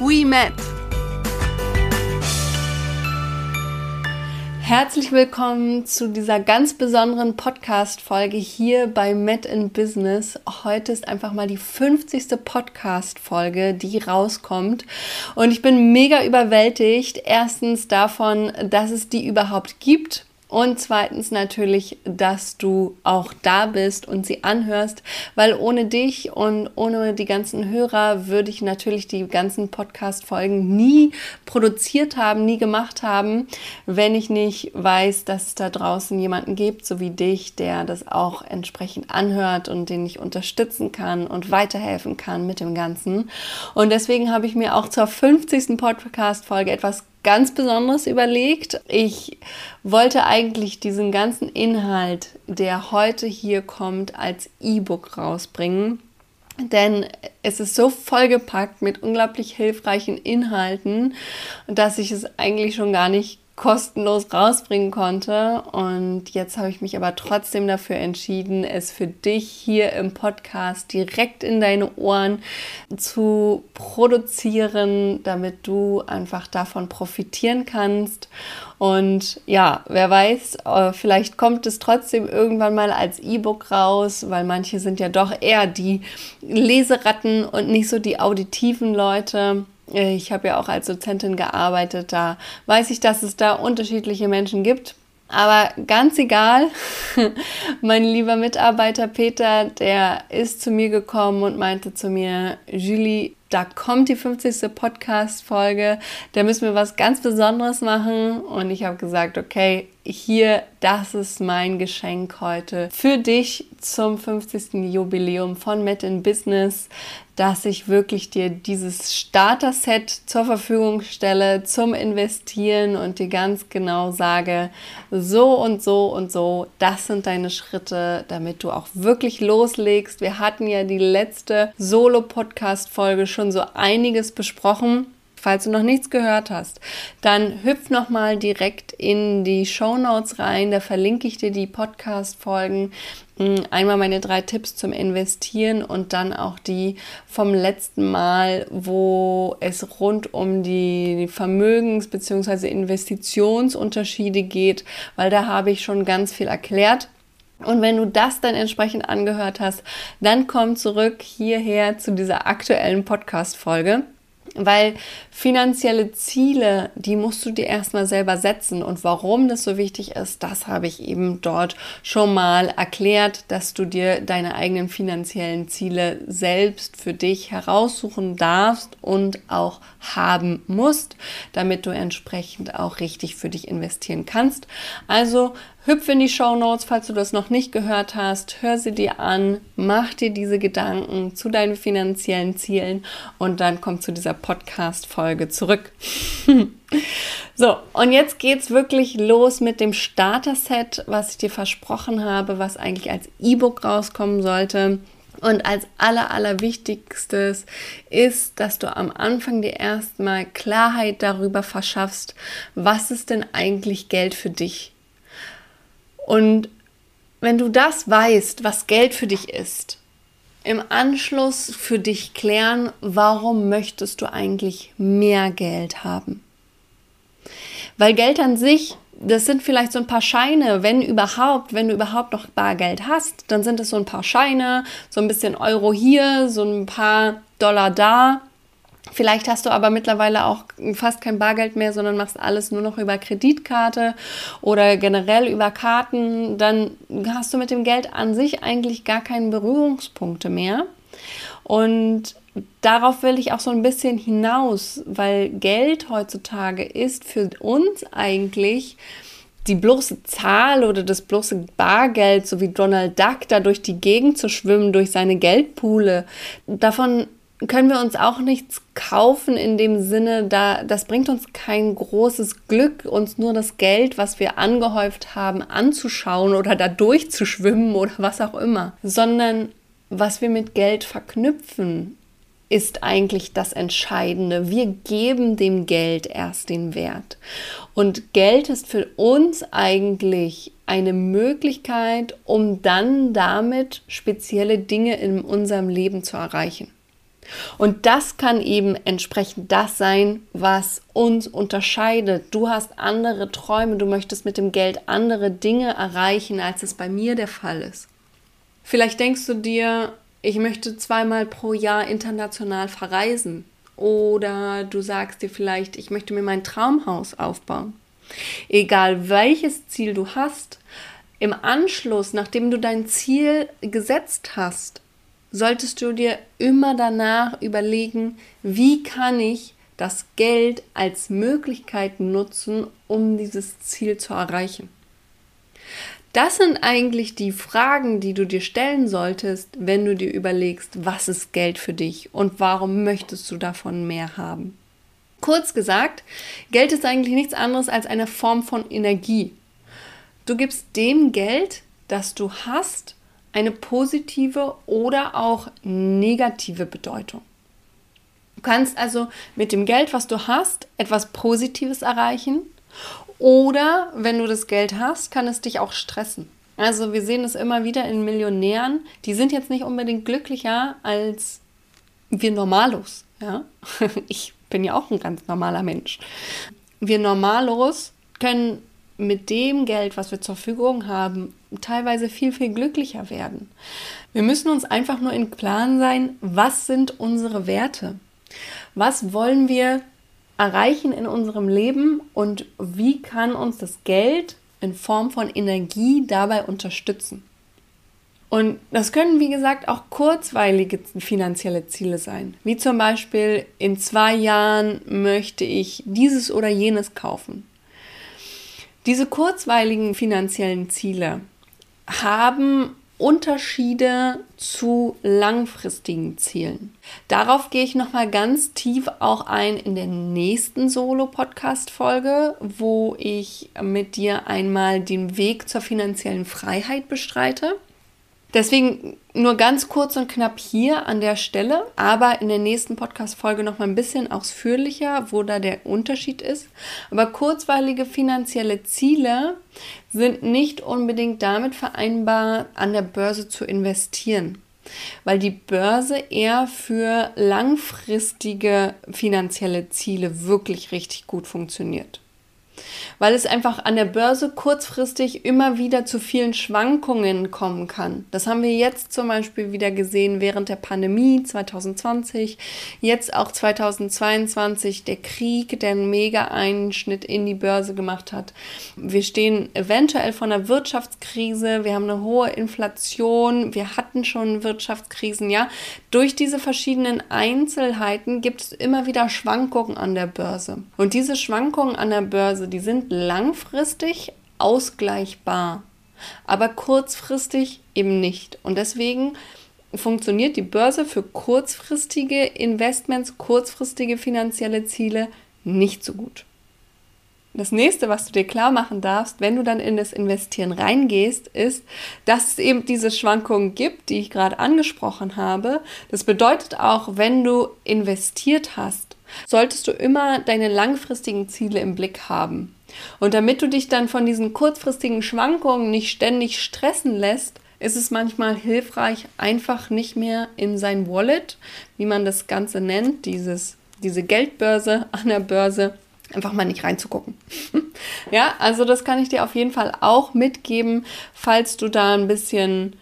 we met. Herzlich willkommen zu dieser ganz besonderen Podcast-Folge hier bei Met in Business. Heute ist einfach mal die 50. Podcast-Folge, die rauskommt. Und ich bin mega überwältigt. Erstens davon, dass es die überhaupt gibt und zweitens natürlich, dass du auch da bist und sie anhörst, weil ohne dich und ohne die ganzen Hörer würde ich natürlich die ganzen Podcast-Folgen nie produziert haben, nie gemacht haben, wenn ich nicht weiß, dass es da draußen jemanden gibt, so wie dich, der das auch entsprechend anhört und den ich unterstützen kann und weiterhelfen kann mit dem Ganzen. Und deswegen habe ich mir auch zur 50. Podcast-Folge etwas ganz Besonderes überlegt. Ich wollte eigentlich diesen ganzen Inhalt, der heute hier kommt, als E-Book rausbringen. Denn es ist so vollgepackt mit unglaublich hilfreichen Inhalten, dass ich es eigentlich schon gar nicht kostenlos rausbringen konnte. Und jetzt habe ich mich aber trotzdem dafür entschieden, es für dich hier im Podcast direkt in deine Ohren zu produzieren, damit du einfach davon profitieren kannst. Und ja, wer weiß, äh, vielleicht kommt es trotzdem irgendwann mal als E-Book raus, weil manche sind ja doch eher die Leseratten und nicht so die auditiven Leute. Äh, ich habe ja auch als Dozentin gearbeitet, da weiß ich, dass es da unterschiedliche Menschen gibt. Aber ganz egal, mein lieber Mitarbeiter Peter, der ist zu mir gekommen und meinte zu mir, Julie, da kommt die 50. Podcast-Folge, da müssen wir was ganz Besonderes machen. Und ich habe gesagt, okay, hier, das ist mein Geschenk heute für dich zum 50. Jubiläum von Met in Business, dass ich wirklich dir dieses Starter-Set zur Verfügung stelle zum Investieren und dir ganz genau sage, so und so und so, das sind deine Schritte, damit du auch wirklich loslegst. Wir hatten ja die letzte Solo-Podcast-Folge schon so einiges besprochen. Falls du noch nichts gehört hast, dann hüpf noch mal direkt in die Show Notes rein. Da verlinke ich dir die Podcast-Folgen. Mm, einmal meine drei Tipps zum Investieren und dann auch die vom letzten Mal, wo es rund um die Vermögens- bzw. Investitionsunterschiede geht, weil da habe ich schon ganz viel erklärt. Und wenn du das dann entsprechend angehört hast, dann komm zurück hierher zu dieser aktuellen Podcast-Folge. Weil finanzielle Ziele, die musst du dir erstmal selber setzen. Und warum das so wichtig ist, das habe ich eben dort schon mal erklärt, dass du dir deine eigenen finanziellen Ziele selbst für dich heraussuchen darfst und auch haben musst, damit du entsprechend auch richtig für dich investieren kannst. Also Hüpf in die Show Notes, falls du das noch nicht gehört hast. Hör sie dir an, mach dir diese Gedanken zu deinen finanziellen Zielen und dann komm zu dieser Podcast-Folge zurück. so, und jetzt geht's wirklich los mit dem Starter-Set, was ich dir versprochen habe, was eigentlich als E-Book rauskommen sollte. Und als aller, allerwichtigstes ist, dass du am Anfang dir erstmal Klarheit darüber verschaffst, was ist denn eigentlich Geld für dich? Und wenn du das weißt, was Geld für dich ist, im Anschluss für dich klären, warum möchtest du eigentlich mehr Geld haben? Weil Geld an sich, das sind vielleicht so ein paar Scheine, wenn überhaupt, wenn du überhaupt noch Bargeld hast, dann sind es so ein paar Scheine, so ein bisschen Euro hier, so ein paar Dollar da. Vielleicht hast du aber mittlerweile auch fast kein Bargeld mehr, sondern machst alles nur noch über Kreditkarte oder generell über Karten. Dann hast du mit dem Geld an sich eigentlich gar keine Berührungspunkte mehr. Und darauf will ich auch so ein bisschen hinaus, weil Geld heutzutage ist für uns eigentlich die bloße Zahl oder das bloße Bargeld, so wie Donald Duck da durch die Gegend zu schwimmen, durch seine Geldpoole, davon können wir uns auch nichts kaufen in dem Sinne, da das bringt uns kein großes Glück, uns nur das Geld, was wir angehäuft haben, anzuschauen oder da durchzuschwimmen oder was auch immer, sondern was wir mit Geld verknüpfen, ist eigentlich das Entscheidende. Wir geben dem Geld erst den Wert. Und Geld ist für uns eigentlich eine Möglichkeit, um dann damit spezielle Dinge in unserem Leben zu erreichen. Und das kann eben entsprechend das sein, was uns unterscheidet. Du hast andere Träume, du möchtest mit dem Geld andere Dinge erreichen, als es bei mir der Fall ist. Vielleicht denkst du dir, ich möchte zweimal pro Jahr international verreisen. Oder du sagst dir vielleicht, ich möchte mir mein Traumhaus aufbauen. Egal welches Ziel du hast, im Anschluss, nachdem du dein Ziel gesetzt hast, solltest du dir immer danach überlegen, wie kann ich das Geld als Möglichkeit nutzen, um dieses Ziel zu erreichen. Das sind eigentlich die Fragen, die du dir stellen solltest, wenn du dir überlegst, was ist Geld für dich und warum möchtest du davon mehr haben. Kurz gesagt, Geld ist eigentlich nichts anderes als eine Form von Energie. Du gibst dem Geld, das du hast, eine positive oder auch negative Bedeutung. Du kannst also mit dem Geld, was du hast, etwas Positives erreichen oder wenn du das Geld hast, kann es dich auch stressen. Also wir sehen es immer wieder in Millionären, die sind jetzt nicht unbedingt glücklicher als wir Normalos. Ja? Ich bin ja auch ein ganz normaler Mensch. Wir Normalos können mit dem Geld, was wir zur Verfügung haben, teilweise viel, viel glücklicher werden. Wir müssen uns einfach nur in Plan sein, was sind unsere Werte? Was wollen wir erreichen in unserem Leben und wie kann uns das Geld in Form von Energie dabei unterstützen? Und das können, wie gesagt, auch kurzweilige finanzielle Ziele sein. Wie zum Beispiel, in zwei Jahren möchte ich dieses oder jenes kaufen. Diese kurzweiligen finanziellen Ziele haben Unterschiede zu langfristigen Zielen. Darauf gehe ich noch mal ganz tief auch ein in der nächsten Solo Podcast Folge, wo ich mit dir einmal den Weg zur finanziellen Freiheit bestreite. Deswegen nur ganz kurz und knapp hier an der Stelle, aber in der nächsten Podcast-Folge noch mal ein bisschen ausführlicher, wo da der Unterschied ist. Aber kurzweilige finanzielle Ziele sind nicht unbedingt damit vereinbar, an der Börse zu investieren, weil die Börse eher für langfristige finanzielle Ziele wirklich richtig gut funktioniert weil es einfach an der Börse kurzfristig immer wieder zu vielen Schwankungen kommen kann. Das haben wir jetzt zum Beispiel wieder gesehen während der Pandemie 2020, jetzt auch 2022 der Krieg, der einen Mega-Einschnitt in die Börse gemacht hat. Wir stehen eventuell vor einer Wirtschaftskrise, wir haben eine hohe Inflation, wir hatten schon Wirtschaftskrisen, ja. Durch diese verschiedenen Einzelheiten gibt es immer wieder Schwankungen an der Börse. Und diese Schwankungen an der Börse, die sind langfristig ausgleichbar, aber kurzfristig eben nicht. Und deswegen funktioniert die Börse für kurzfristige Investments, kurzfristige finanzielle Ziele nicht so gut. Das nächste, was du dir klar machen darfst, wenn du dann in das Investieren reingehst, ist, dass es eben diese Schwankungen gibt, die ich gerade angesprochen habe. Das bedeutet auch, wenn du investiert hast, solltest du immer deine langfristigen Ziele im Blick haben. Und damit du dich dann von diesen kurzfristigen Schwankungen nicht ständig stressen lässt, ist es manchmal hilfreich, einfach nicht mehr in sein Wallet, wie man das Ganze nennt, dieses, diese Geldbörse an der Börse, einfach mal nicht reinzugucken. ja, also das kann ich dir auf jeden Fall auch mitgeben, falls du da ein bisschen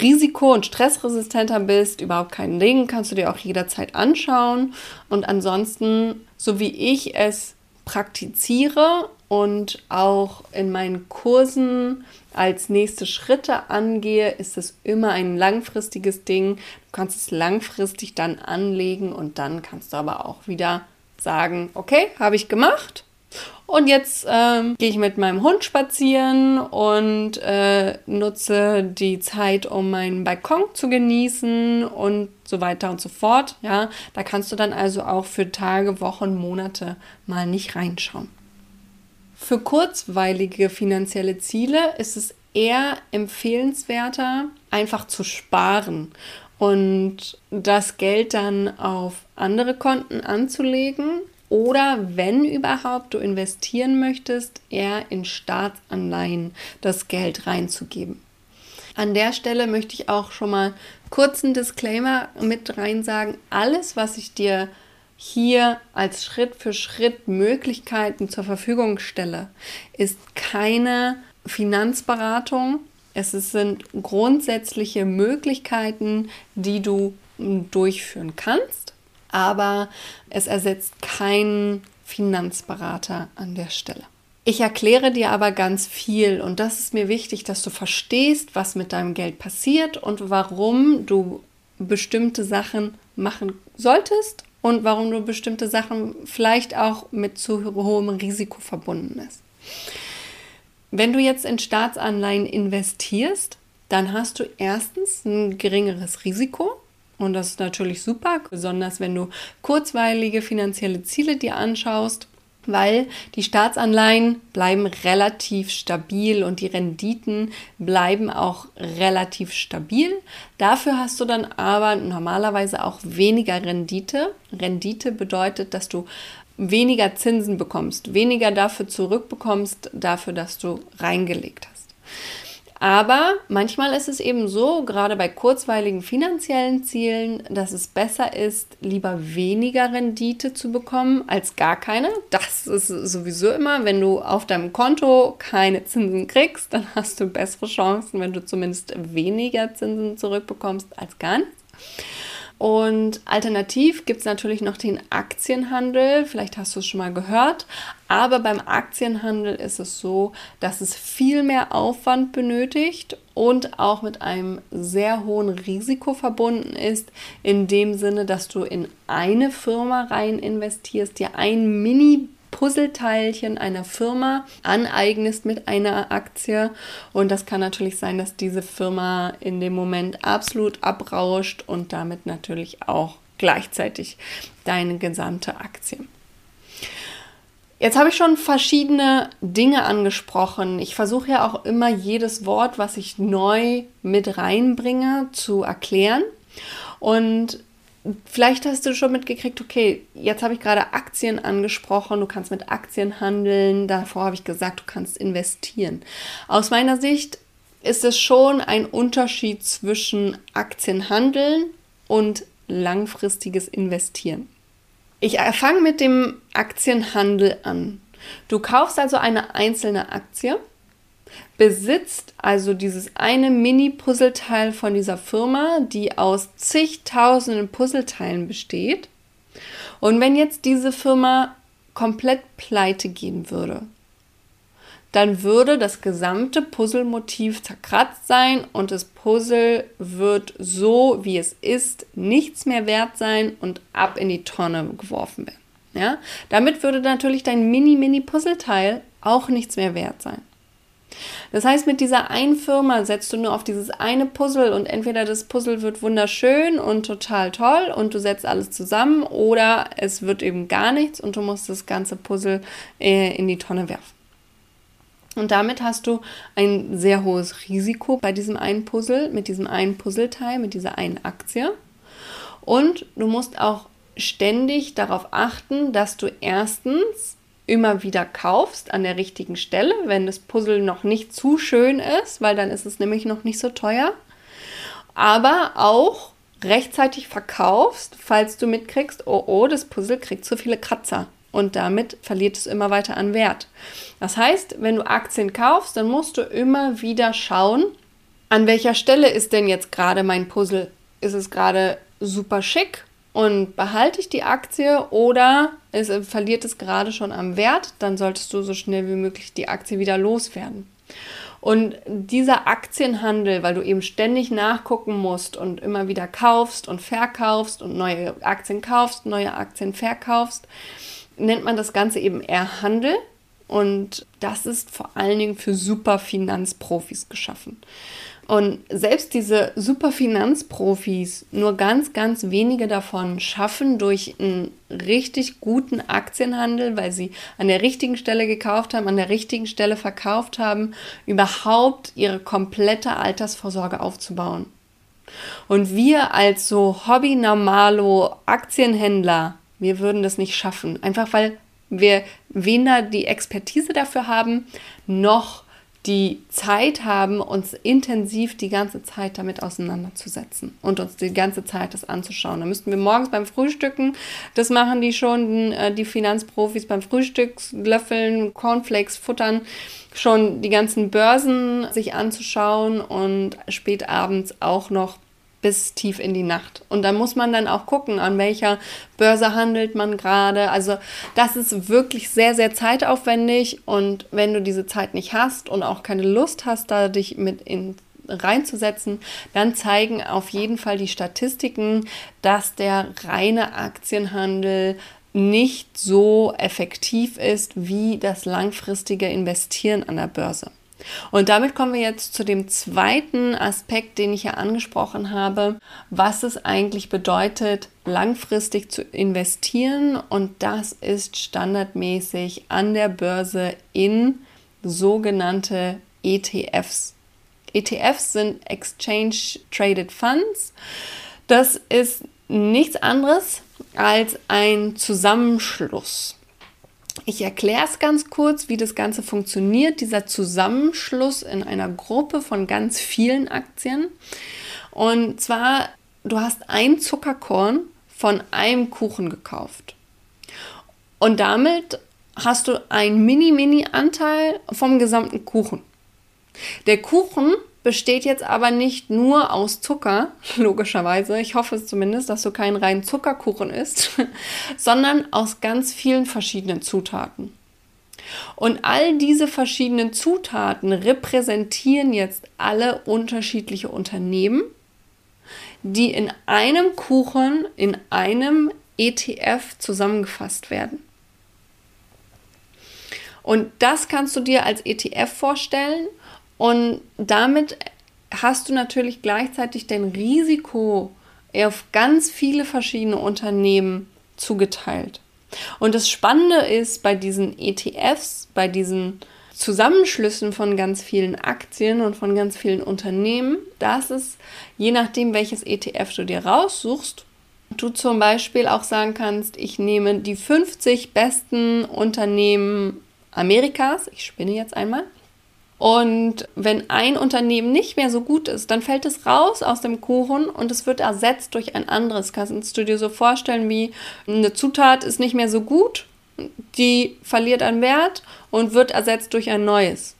risiko- und stressresistenter bist, überhaupt kein Ding, kannst du dir auch jederzeit anschauen. Und ansonsten, so wie ich es praktiziere und auch in meinen Kursen als nächste Schritte angehe, ist es immer ein langfristiges Ding. Du kannst es langfristig dann anlegen und dann kannst du aber auch wieder sagen, okay, habe ich gemacht, Und jetzt ähm, gehe ich mit meinem Hund spazieren und äh, nutze die Zeit, um meinen Balkon zu genießen und so weiter und so fort. Ja, da kannst du dann also auch für Tage, Wochen, Monate mal nicht reinschauen. Für kurzweilige finanzielle Ziele ist es eher empfehlenswerter, einfach zu sparen und das Geld dann auf andere Konten anzulegen oder wenn überhaupt du investieren möchtest, eher in Staatsanleihen das Geld reinzugeben. An der Stelle möchte ich auch schon mal kurz einen Disclaimer mit rein sagen. Alles, was ich dir hier als Schritt für Schritt Möglichkeiten zur Verfügung stelle, ist keine Finanzberatung. Es sind grundsätzliche Möglichkeiten, die du durchführen kannst aber es ersetzt keinen Finanzberater an der Stelle. Ich erkläre dir aber ganz viel und das ist mir wichtig, dass du verstehst, was mit deinem Geld passiert und warum du bestimmte Sachen machen solltest und warum du bestimmte Sachen vielleicht auch mit zu hohem Risiko verbunden ist. Wenn du jetzt in Staatsanleihen investierst, dann hast du erstens ein geringeres Risiko, und das ist natürlich super, besonders wenn du kurzweilige finanzielle Ziele dir anschaust, weil die Staatsanleihen bleiben relativ stabil und die Renditen bleiben auch relativ stabil. Dafür hast du dann aber normalerweise auch weniger Rendite. Rendite bedeutet, dass du weniger Zinsen bekommst, weniger dafür zurückbekommst, dafür, dass du reingelegt hast. Aber manchmal ist es eben so, gerade bei kurzweiligen finanziellen Zielen, dass es besser ist, lieber weniger Rendite zu bekommen als gar keine. Das ist sowieso immer, wenn du auf deinem Konto keine Zinsen kriegst, dann hast du bessere Chancen, wenn du zumindest weniger Zinsen zurückbekommst als gar nichts. Und alternativ gibt es natürlich noch den Aktienhandel. Vielleicht hast du es schon mal gehört. Aber beim Aktienhandel ist es so, dass es viel mehr Aufwand benötigt und auch mit einem sehr hohen Risiko verbunden ist. In dem Sinne, dass du in eine Firma rein investierst, dir ein Mini Puzzleteilchen einer Firma aneignest mit einer Aktie. Und das kann natürlich sein, dass diese Firma in dem Moment absolut abrauscht und damit natürlich auch gleichzeitig deine gesamte Aktie. Jetzt habe ich schon verschiedene Dinge angesprochen. Ich versuche ja auch immer jedes Wort, was ich neu mit reinbringe, zu erklären. Und Vielleicht hast du schon mitgekriegt, okay, jetzt habe ich gerade Aktien angesprochen, du kannst mit Aktien handeln, davor habe ich gesagt, du kannst investieren. Aus meiner Sicht ist es schon ein Unterschied zwischen Aktienhandeln und langfristiges Investieren. Ich fange mit dem Aktienhandel an. Du kaufst also eine einzelne Aktie besitzt also dieses eine Mini-Puzzleteil von dieser Firma, die aus zigtausenden Puzzleteilen besteht. Und wenn jetzt diese Firma komplett pleite gehen würde, dann würde das gesamte Puzzlemotiv zerkratzt sein und das Puzzle wird so, wie es ist, nichts mehr wert sein und ab in die Tonne geworfen werden. Ja? Damit würde natürlich dein Mini-Mini-Puzzleteil auch nichts mehr wert sein. Das heißt, mit dieser einen Firma setzt du nur auf dieses eine Puzzle und entweder das Puzzle wird wunderschön und total toll und du setzt alles zusammen oder es wird eben gar nichts und du musst das ganze Puzzle äh, in die Tonne werfen. Und damit hast du ein sehr hohes Risiko bei diesem einen Puzzle, mit diesem einen Puzzleteil, mit dieser einen Aktie. Und du musst auch ständig darauf achten, dass du erstens immer wieder kaufst an der richtigen Stelle, wenn das Puzzle noch nicht zu schön ist, weil dann ist es nämlich noch nicht so teuer. Aber auch rechtzeitig verkaufst, falls du mitkriegst, oh oh, das Puzzle kriegt zu viele Kratzer und damit verliert es immer weiter an Wert. Das heißt, wenn du Aktien kaufst, dann musst du immer wieder schauen, an welcher Stelle ist denn jetzt gerade mein Puzzle? Ist es gerade super schick und behalte ich die Aktie oder es äh, verliert es gerade schon am Wert, dann solltest du so schnell wie möglich die Aktie wieder loswerden. Und dieser Aktienhandel, weil du eben ständig nachgucken musst und immer wieder kaufst und verkaufst und neue Aktien kaufst, neue Aktien verkaufst, nennt man das Ganze eben eher Handel. Und das ist vor allen Dingen für super Finanzprofis geschaffen. Und selbst diese super Finanzprofis, nur ganz, ganz wenige davon schaffen durch einen richtig guten Aktienhandel, weil sie an der richtigen Stelle gekauft haben, an der richtigen Stelle verkauft haben, überhaupt ihre komplette Altersvorsorge aufzubauen. Und wir als so Hobby-Normalo-Aktienhändler, wir würden das nicht schaffen. Einfach weil wir weder die Expertise dafür haben, noch die Zeit haben, uns intensiv die ganze Zeit damit auseinanderzusetzen und uns die ganze Zeit das anzuschauen. Da müssten wir morgens beim Frühstücken, das machen die schon, äh, die Finanzprofis beim Frühstückslöffeln, Cornflakes futtern, schon die ganzen Börsen sich anzuschauen und spät abends auch noch bis tief in die Nacht. Und da muss man dann auch gucken, an welcher Börse handelt man gerade. Also das ist wirklich sehr, sehr zeitaufwendig. Und wenn du diese Zeit nicht hast und auch keine Lust hast, da dich mit in reinzusetzen, dann zeigen auf jeden Fall die Statistiken, dass der reine Aktienhandel nicht so effektiv ist wie das langfristige Investieren an der Börse. Und damit kommen wir jetzt zu dem zweiten Aspekt, den ich ja angesprochen habe, was es eigentlich bedeutet, langfristig zu investieren. Und das ist standardmäßig an der Börse in sogenannte ETFs. ETFs sind Exchange Traded Funds. Das ist nichts anderes als ein Zusammenschluss ich erkläre es ganz kurz, wie das Ganze funktioniert, dieser Zusammenschluss in einer Gruppe von ganz vielen Aktien. Und zwar, du hast ein Zuckerkorn von einem Kuchen gekauft. Und damit hast du einen Mini-Mini-Anteil vom gesamten Kuchen. Der Kuchen besteht jetzt aber nicht nur aus Zucker, logischerweise, ich hoffe es zumindest, dass du keinen reinen Zuckerkuchen isst, sondern aus ganz vielen verschiedenen Zutaten. Und all diese verschiedenen Zutaten repräsentieren jetzt alle unterschiedliche Unternehmen, die in einem Kuchen, in einem ETF zusammengefasst werden. Und das kannst du dir als ETF vorstellen und damit hast du natürlich gleichzeitig dein Risiko auf ganz viele verschiedene Unternehmen zugeteilt. Und das Spannende ist bei diesen ETFs, bei diesen Zusammenschlüssen von ganz vielen Aktien und von ganz vielen Unternehmen, dass es, je nachdem, welches ETF du dir raussuchst, du zum Beispiel auch sagen kannst, ich nehme die 50 besten Unternehmen Amerikas, ich spinne jetzt einmal, und wenn ein Unternehmen nicht mehr so gut ist, dann fällt es raus aus dem Kuchen und es wird ersetzt durch ein anderes. Kannst du dir so vorstellen, wie eine Zutat ist nicht mehr so gut, die verliert an Wert und wird ersetzt durch ein neues.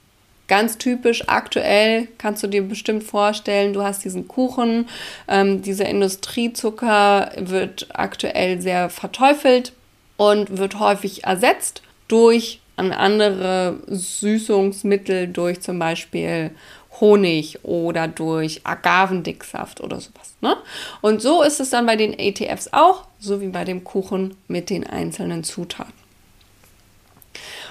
Ganz typisch aktuell kannst du dir bestimmt vorstellen, du hast diesen Kuchen, ähm, dieser Industriezucker wird aktuell sehr verteufelt und wird häufig ersetzt durch andere Süßungsmittel durch zum Beispiel Honig oder durch Agavendicksaft oder sowas. Ne? Und so ist es dann bei den ETFs auch, so wie bei dem Kuchen mit den einzelnen Zutaten.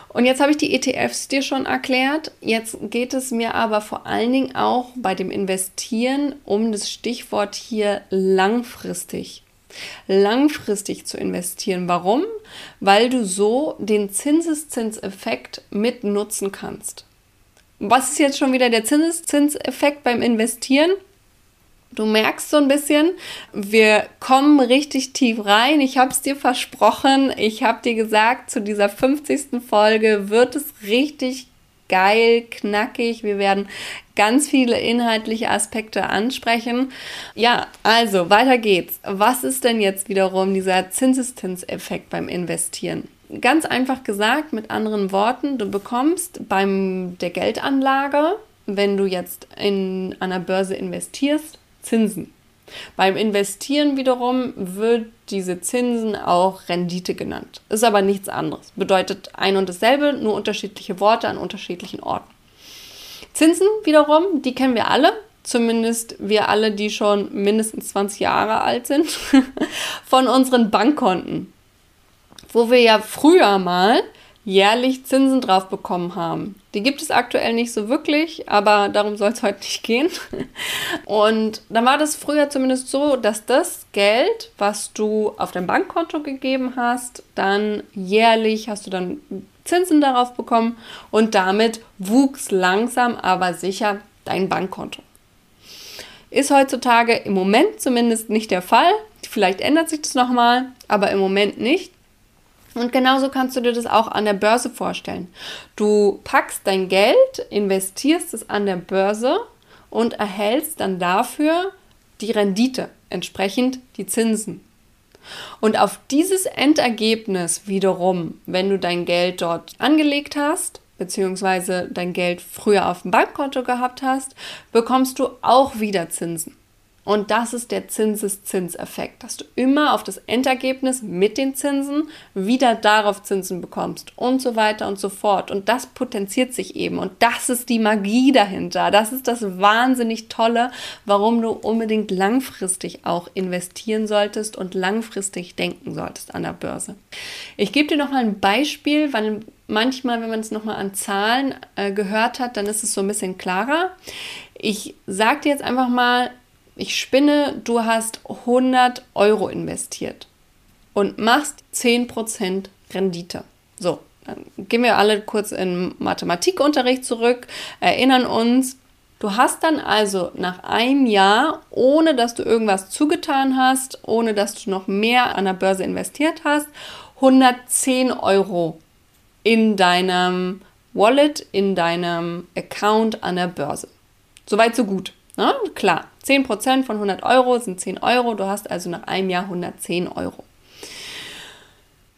Und jetzt habe ich die ETFs dir schon erklärt. Jetzt geht es mir aber vor allen Dingen auch bei dem Investieren um das Stichwort hier langfristig langfristig zu investieren. Warum? Weil du so den Zinseszinseffekt mit nutzen kannst. Was ist jetzt schon wieder der Zinseszinseffekt beim Investieren? Du merkst so ein bisschen, wir kommen richtig tief rein. Ich habe es dir versprochen. Ich habe dir gesagt, zu dieser 50. Folge wird es richtig geil, knackig. Wir werden ganz viele inhaltliche Aspekte ansprechen. Ja, also weiter geht's. Was ist denn jetzt wiederum dieser Zinseszinseffekt beim Investieren? Ganz einfach gesagt, mit anderen Worten, du bekommst beim der Geldanlage, wenn du jetzt in einer Börse investierst, Zinsen. Beim Investieren wiederum wird diese Zinsen auch Rendite genannt. Ist aber nichts anderes. Bedeutet ein und dasselbe, nur unterschiedliche Worte an unterschiedlichen Orten. Zinsen wiederum, die kennen wir alle. Zumindest wir alle, die schon mindestens 20 Jahre alt sind, von unseren Bankkonten. wo wir ja früher mal jährlich Zinsen drauf bekommen haben. Die gibt es aktuell nicht so wirklich, aber darum soll es heute nicht gehen. Und dann war das früher zumindest so, dass das Geld, was du auf dein Bankkonto gegeben hast, dann jährlich hast du dann Zinsen darauf bekommen und damit wuchs langsam aber sicher dein Bankkonto. Ist heutzutage im Moment zumindest nicht der Fall. Vielleicht ändert sich das nochmal, aber im Moment nicht. Und genauso kannst du dir das auch an der Börse vorstellen. Du packst dein Geld, investierst es an der Börse und erhältst dann dafür die Rendite, entsprechend die Zinsen. Und auf dieses Endergebnis wiederum, wenn du dein Geld dort angelegt hast, beziehungsweise dein Geld früher auf dem Bankkonto gehabt hast, bekommst du auch wieder Zinsen. Und das ist der Zinseszinseffekt, dass du immer auf das Endergebnis mit den Zinsen wieder darauf Zinsen bekommst und so weiter und so fort. Und das potenziert sich eben. Und das ist die Magie dahinter. Das ist das wahnsinnig Tolle, warum du unbedingt langfristig auch investieren solltest und langfristig denken solltest an der Börse. Ich gebe dir noch mal ein Beispiel, weil manchmal, wenn man es noch mal an Zahlen äh, gehört hat, dann ist es so ein bisschen klarer. Ich sage dir jetzt einfach mal, ich spinne, du hast 100 Euro investiert und machst 10% Rendite. So, dann gehen wir alle kurz in Mathematikunterricht zurück, erinnern uns, Du hast dann also nach einem Jahr, ohne dass du irgendwas zugetan hast, ohne dass du noch mehr an der Börse investiert hast, 110 Euro in deinem Wallet, in deinem Account an der Börse. Soweit, so gut. Ne? klar, 10% von 100 Euro sind 10 Euro, du hast also nach einem Jahr 110 Euro.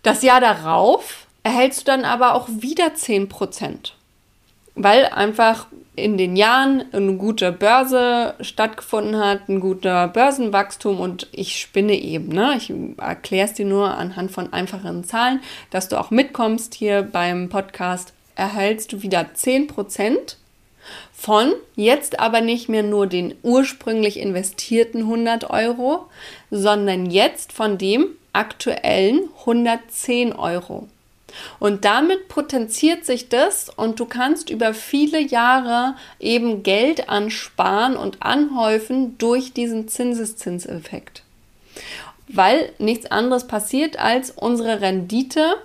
Das Jahr darauf erhältst du dann aber auch wieder 10%, weil einfach in den Jahren eine gute Börse stattgefunden hat, ein guter Börsenwachstum und ich spinne eben. Ne? Ich erkläre es dir nur anhand von einfachen Zahlen, dass du auch mitkommst hier beim Podcast, erhältst du wieder 10% von jetzt aber nicht mehr nur den ursprünglich investierten 100 Euro, sondern jetzt von dem aktuellen 110 Euro. Und damit potenziert sich das und du kannst über viele Jahre eben Geld ansparen und anhäufen durch diesen Zinseszinseffekt. Weil nichts anderes passiert als unsere Rendite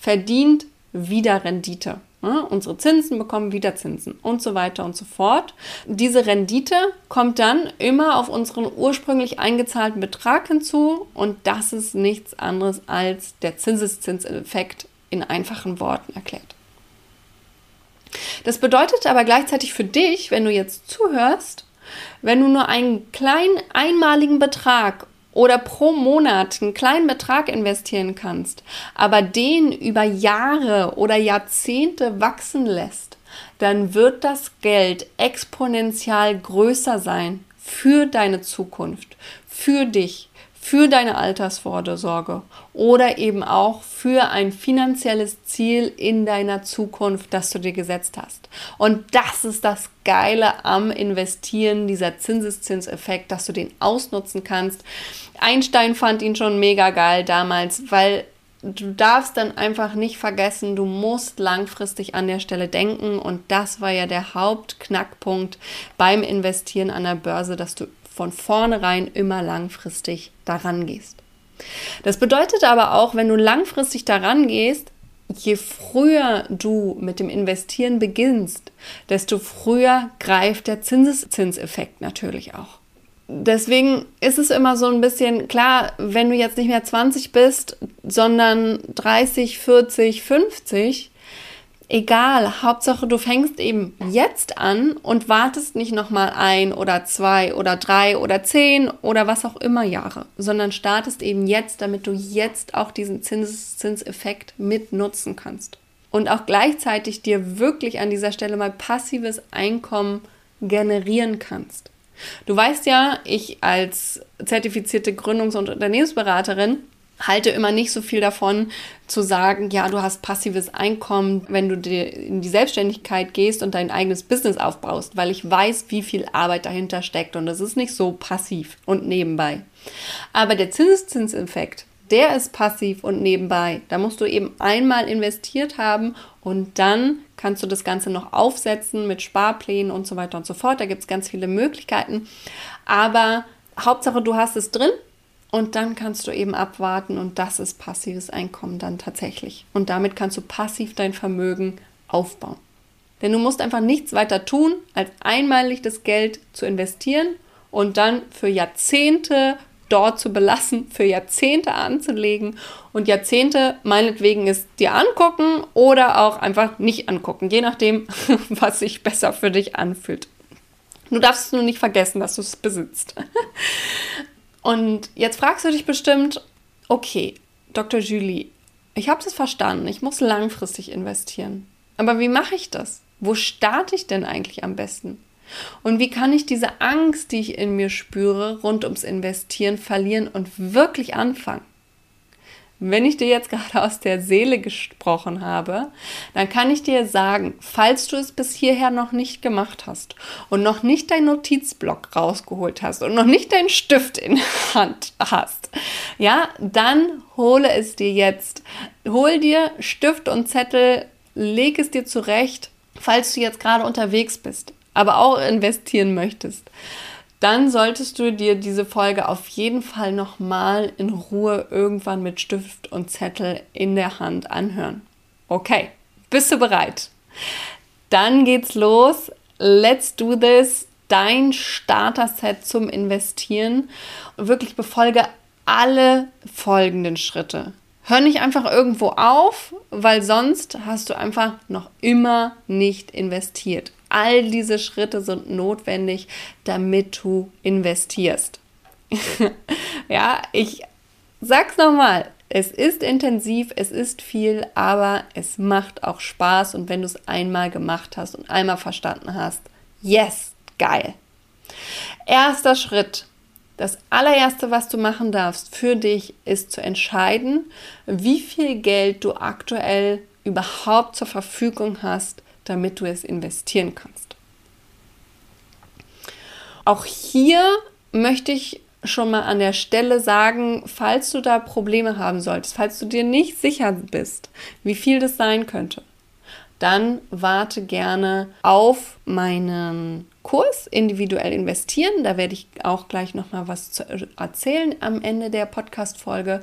verdient wieder Rendite. Ja, unsere Zinsen bekommen wieder Zinsen und so weiter und so fort. Diese Rendite kommt dann immer auf unseren ursprünglich eingezahlten Betrag hinzu und das ist nichts anderes als der Zinseszinseffekt in einfachen Worten erklärt. Das bedeutet aber gleichzeitig für dich, wenn du jetzt zuhörst, wenn du nur einen kleinen einmaligen Betrag oder pro Monat einen kleinen Betrag investieren kannst, aber den über Jahre oder Jahrzehnte wachsen lässt, dann wird das Geld exponentiell größer sein für deine Zukunft, für dich, für deine Altersvorsorge oder eben auch für ein finanzielles Ziel in deiner Zukunft, das du dir gesetzt hast. Und das ist das Geile am Investieren, dieser Zinseszinseffekt, dass du den ausnutzen kannst. Einstein fand ihn schon mega geil damals, weil du darfst dann einfach nicht vergessen, du musst langfristig an der Stelle denken und das war ja der Hauptknackpunkt beim Investieren an der Börse, dass du von vornherein immer langfristig daran gehst. Das bedeutet aber auch, wenn du langfristig daran gehst, je früher du mit dem Investieren beginnst, desto früher greift der Zinseszinseffekt natürlich auch. Deswegen ist es immer so ein bisschen klar, wenn du jetzt nicht mehr 20 bist, sondern 30, 40, 50, egal, Hauptsache du fängst eben jetzt an und wartest nicht nochmal ein oder zwei oder drei oder zehn oder was auch immer Jahre, sondern startest eben jetzt, damit du jetzt auch diesen Zins Zinseffekt mitnutzen kannst. Und auch gleichzeitig dir wirklich an dieser Stelle mal passives Einkommen generieren kannst. Du weißt ja, ich als zertifizierte Gründungs- und Unternehmensberaterin halte immer nicht so viel davon zu sagen, ja, du hast passives Einkommen, wenn du in die Selbstständigkeit gehst und dein eigenes Business aufbaust, weil ich weiß, wie viel Arbeit dahinter steckt und es ist nicht so passiv und nebenbei. Aber der Zinseszinseffekt, der ist passiv und nebenbei. Da musst du eben einmal investiert haben und dann kannst du das Ganze noch aufsetzen mit Sparplänen und so weiter und so fort. Da gibt es ganz viele Möglichkeiten. Aber Hauptsache, du hast es drin und dann kannst du eben abwarten und das ist passives Einkommen dann tatsächlich. Und damit kannst du passiv dein Vermögen aufbauen. Denn du musst einfach nichts weiter tun, als einmalig das Geld zu investieren und dann für Jahrzehnte dort zu belassen, für Jahrzehnte anzulegen und Jahrzehnte meinetwegen es dir angucken oder auch einfach nicht angucken, je nachdem, was sich besser für dich anfühlt. Du darfst nur nicht vergessen, dass du es besitzt. Und jetzt fragst du dich bestimmt, okay, Dr. Julie, ich habe es verstanden, ich muss langfristig investieren. Aber wie mache ich das? Wo starte ich denn eigentlich am besten? Und wie kann ich diese Angst, die ich in mir spüre, rund ums Investieren verlieren und wirklich anfangen? Wenn ich dir jetzt gerade aus der Seele gesprochen habe, dann kann ich dir sagen, falls du es bis hierher noch nicht gemacht hast und noch nicht dein Notizblock rausgeholt hast und noch nicht deinen Stift in der Hand hast, ja, dann hole es dir jetzt. Hol dir Stift und Zettel, leg es dir zurecht, falls du jetzt gerade unterwegs bist aber auch investieren möchtest, dann solltest du dir diese Folge auf jeden Fall nochmal in Ruhe irgendwann mit Stift und Zettel in der Hand anhören. Okay, bist du bereit? Dann geht's los. Let's do this. Dein Starter-Set zum Investieren. Und wirklich befolge alle folgenden Schritte. Hör nicht einfach irgendwo auf, weil sonst hast du einfach noch immer nicht investiert. All diese Schritte sind notwendig, damit du investierst. ja, ich sag's nochmal. Es ist intensiv, es ist viel, aber es macht auch Spaß. Und wenn du es einmal gemacht hast und einmal verstanden hast, yes, geil. Erster Schritt. Das allererste, was du machen darfst für dich, ist zu entscheiden, wie viel Geld du aktuell überhaupt zur Verfügung hast, damit du es investieren kannst. Auch hier möchte ich schon mal an der Stelle sagen, falls du da Probleme haben solltest, falls du dir nicht sicher bist, wie viel das sein könnte, dann warte gerne auf meinen Kurs individuell investieren. Da werde ich auch gleich noch mal was erzählen am Ende der Podcast Folge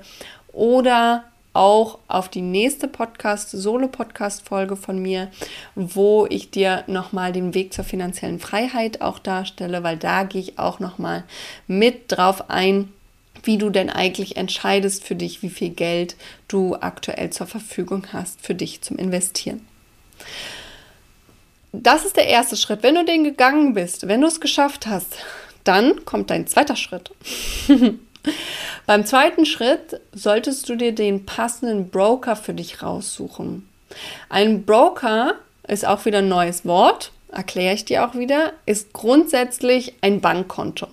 oder auch auf die nächste Podcast, Solo-Podcast-Folge von mir, wo ich dir nochmal den Weg zur finanziellen Freiheit auch darstelle, weil da gehe ich auch nochmal mit drauf ein, wie du denn eigentlich entscheidest für dich, wie viel Geld du aktuell zur Verfügung hast für dich zum Investieren. Das ist der erste Schritt. Wenn du den gegangen bist, wenn du es geschafft hast, dann kommt dein zweiter Schritt. Beim zweiten Schritt solltest du dir den passenden Broker für dich raussuchen. Ein Broker ist auch wieder ein neues Wort, erkläre ich dir auch wieder, ist grundsätzlich ein Bankkonto.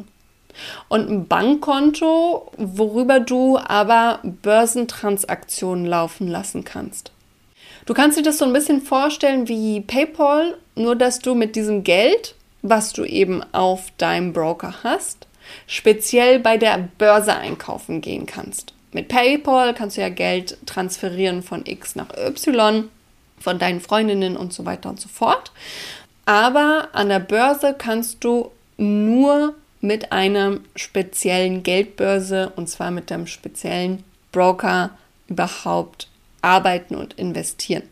Und ein Bankkonto, worüber du aber Börsentransaktionen laufen lassen kannst. Du kannst dir das so ein bisschen vorstellen wie PayPal, nur dass du mit diesem Geld, was du eben auf deinem Broker hast, speziell bei der Börse einkaufen gehen kannst. Mit PayPal kannst du ja Geld transferieren von X nach Y, von deinen Freundinnen und so weiter und so fort. Aber an der Börse kannst du nur mit einer speziellen Geldbörse und zwar mit einem speziellen Broker überhaupt arbeiten und investieren.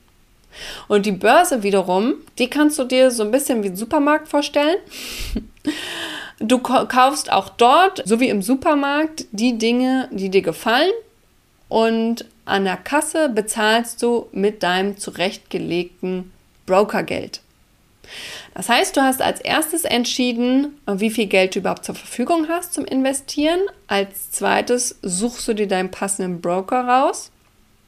Und die Börse wiederum, die kannst du dir so ein bisschen wie Supermarkt vorstellen. Du kaufst auch dort, so wie im Supermarkt, die Dinge, die dir gefallen und an der Kasse bezahlst du mit deinem zurechtgelegten Brokergeld. Das heißt, du hast als erstes entschieden, wie viel Geld du überhaupt zur Verfügung hast zum Investieren. Als zweites suchst du dir deinen passenden Broker raus.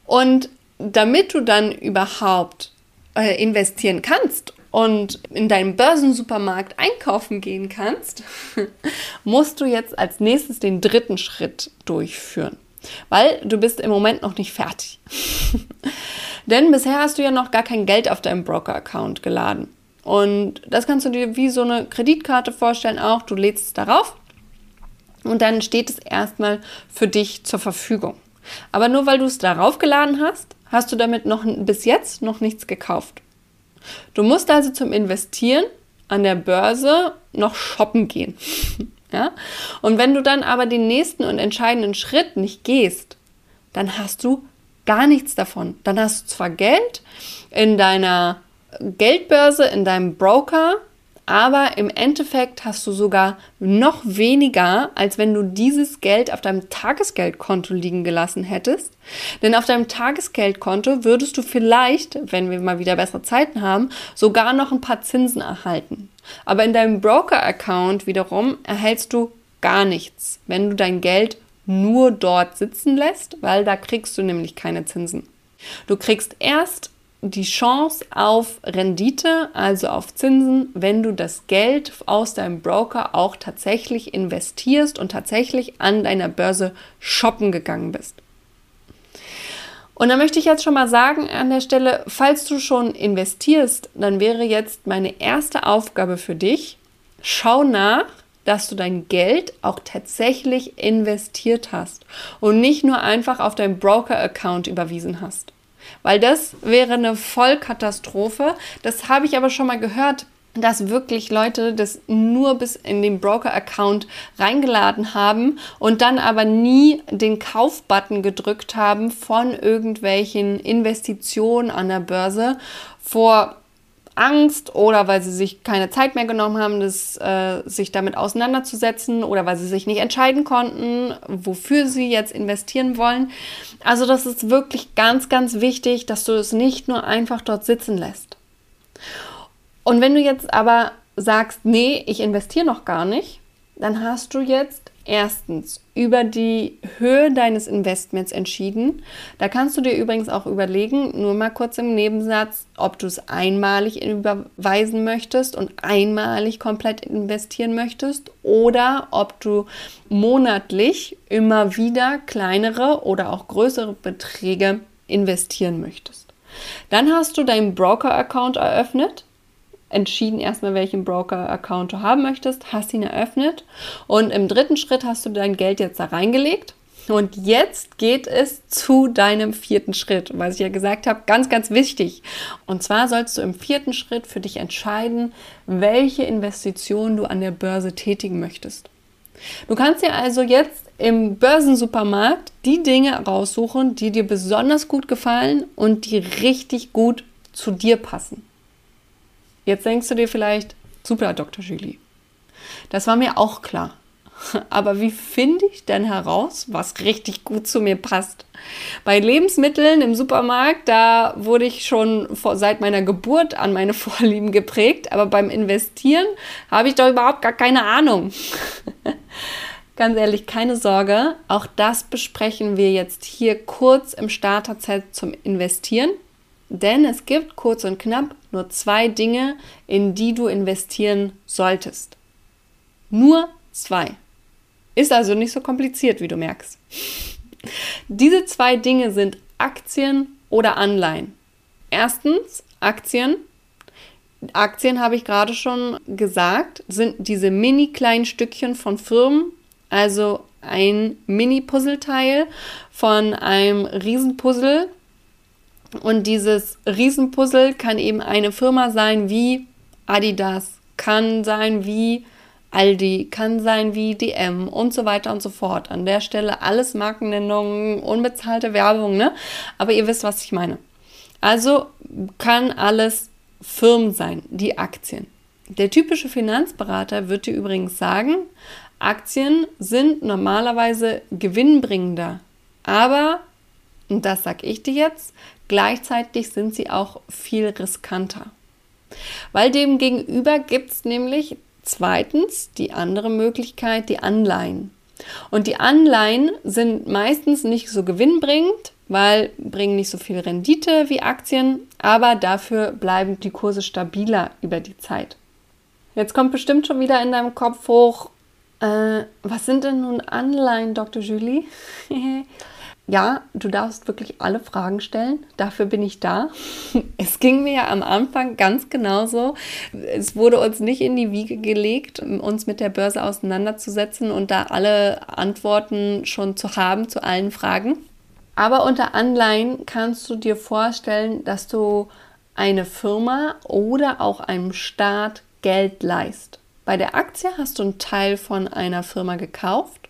Und damit du dann überhaupt äh, investieren kannst und in deinem Börsensupermarkt einkaufen gehen kannst, musst du jetzt als nächstes den dritten Schritt durchführen. Weil du bist im Moment noch nicht fertig. Denn bisher hast du ja noch gar kein Geld auf deinem Broker-Account geladen. Und das kannst du dir wie so eine Kreditkarte vorstellen auch. Du lädst es darauf und dann steht es erstmal für dich zur Verfügung. Aber nur weil du es darauf geladen hast, hast du damit noch bis jetzt noch nichts gekauft. Du musst also zum Investieren an der Börse noch shoppen gehen. ja? Und wenn du dann aber den nächsten und entscheidenden Schritt nicht gehst, dann hast du gar nichts davon. Dann hast du zwar Geld in deiner Geldbörse, in deinem Broker, aber im Endeffekt hast du sogar noch weniger, als wenn du dieses Geld auf deinem Tagesgeldkonto liegen gelassen hättest. Denn auf deinem Tagesgeldkonto würdest du vielleicht, wenn wir mal wieder bessere Zeiten haben, sogar noch ein paar Zinsen erhalten. Aber in deinem Broker-Account wiederum erhältst du gar nichts, wenn du dein Geld nur dort sitzen lässt, weil da kriegst du nämlich keine Zinsen. Du kriegst erst die Chance auf Rendite, also auf Zinsen, wenn du das Geld aus deinem Broker auch tatsächlich investierst und tatsächlich an deiner Börse shoppen gegangen bist. Und da möchte ich jetzt schon mal sagen an der Stelle, falls du schon investierst, dann wäre jetzt meine erste Aufgabe für dich, schau nach, dass du dein Geld auch tatsächlich investiert hast und nicht nur einfach auf deinem Broker-Account überwiesen hast weil das wäre eine Vollkatastrophe. Das habe ich aber schon mal gehört, dass wirklich Leute das nur bis in den Broker-Account reingeladen haben und dann aber nie den Kaufbutton gedrückt haben von irgendwelchen Investitionen an der Börse vor Angst oder weil sie sich keine Zeit mehr genommen haben, das, äh, sich damit auseinanderzusetzen oder weil sie sich nicht entscheiden konnten, wofür sie jetzt investieren wollen. Also das ist wirklich ganz, ganz wichtig, dass du es nicht nur einfach dort sitzen lässt. Und wenn du jetzt aber sagst, nee, ich investiere noch gar nicht, dann hast du jetzt erstens über die Höhe deines Investments entschieden. Da kannst du dir übrigens auch überlegen, nur mal kurz im Nebensatz, ob du es einmalig überweisen möchtest und einmalig komplett investieren möchtest oder ob du monatlich immer wieder kleinere oder auch größere Beträge investieren möchtest. Dann hast du deinen Broker-Account eröffnet entschieden erstmal, welchen Broker-Account du haben möchtest, hast ihn eröffnet und im dritten Schritt hast du dein Geld jetzt da reingelegt. Und jetzt geht es zu deinem vierten Schritt, was ich ja gesagt habe, ganz, ganz wichtig. Und zwar sollst du im vierten Schritt für dich entscheiden, welche Investition du an der Börse tätigen möchtest. Du kannst dir also jetzt im Börsensupermarkt die Dinge raussuchen, die dir besonders gut gefallen und die richtig gut zu dir passen. Jetzt denkst du dir vielleicht, super, Dr. Julie. Das war mir auch klar. Aber wie finde ich denn heraus, was richtig gut zu mir passt? Bei Lebensmitteln im Supermarkt, da wurde ich schon vor, seit meiner Geburt an meine Vorlieben geprägt, aber beim Investieren habe ich doch überhaupt gar keine Ahnung. Ganz ehrlich, keine Sorge, auch das besprechen wir jetzt hier kurz im Starter-Set zum Investieren. Denn es gibt kurz und knapp nur zwei Dinge, in die du investieren solltest. Nur zwei. Ist also nicht so kompliziert, wie du merkst. Diese zwei Dinge sind Aktien oder Anleihen. Erstens Aktien. Aktien habe ich gerade schon gesagt, sind diese mini kleinen Stückchen von Firmen, also ein Mini-Puzzleteil von einem Riesenpuzzle, und dieses Riesenpuzzle kann eben eine Firma sein wie Adidas, kann sein wie Aldi, kann sein wie DM und so weiter und so fort. An der Stelle alles Markennennungen, unbezahlte Werbung, ne? Aber ihr wisst, was ich meine. Also kann alles Firmen sein, die Aktien. Der typische Finanzberater wird dir übrigens sagen, Aktien sind normalerweise gewinnbringender. Aber, und das sage ich dir jetzt, Gleichzeitig sind sie auch viel riskanter. Weil dem gegenüber gibt es nämlich zweitens die andere Möglichkeit, die Anleihen. Und die Anleihen sind meistens nicht so gewinnbringend, weil bringen nicht so viel Rendite wie Aktien, aber dafür bleiben die Kurse stabiler über die Zeit. Jetzt kommt bestimmt schon wieder in deinem Kopf hoch, äh, was sind denn nun Anleihen, Dr. Julie? ja, du darfst wirklich alle Fragen stellen. Dafür bin ich da. Es ging mir ja am Anfang ganz genauso. Es wurde uns nicht in die Wiege gelegt, uns mit der Börse auseinanderzusetzen und da alle Antworten schon zu haben zu allen Fragen. Aber unter Anleihen kannst du dir vorstellen, dass du eine Firma oder auch einem Staat Geld leist. Bei der Aktie hast du einen Teil von einer Firma gekauft.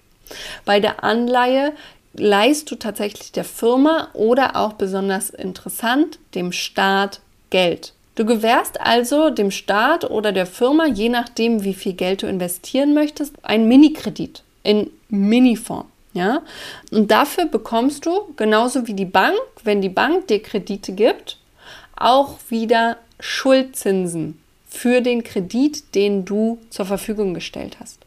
Bei der Anleihe leist du tatsächlich der Firma oder auch besonders interessant dem Staat Geld. Du gewährst also dem Staat oder der Firma, je nachdem, wie viel Geld du investieren möchtest, einen Minikredit in Miniform. Ja? Und dafür bekommst du, genauso wie die Bank, wenn die Bank dir Kredite gibt, auch wieder Schuldzinsen für den Kredit, den du zur Verfügung gestellt hast.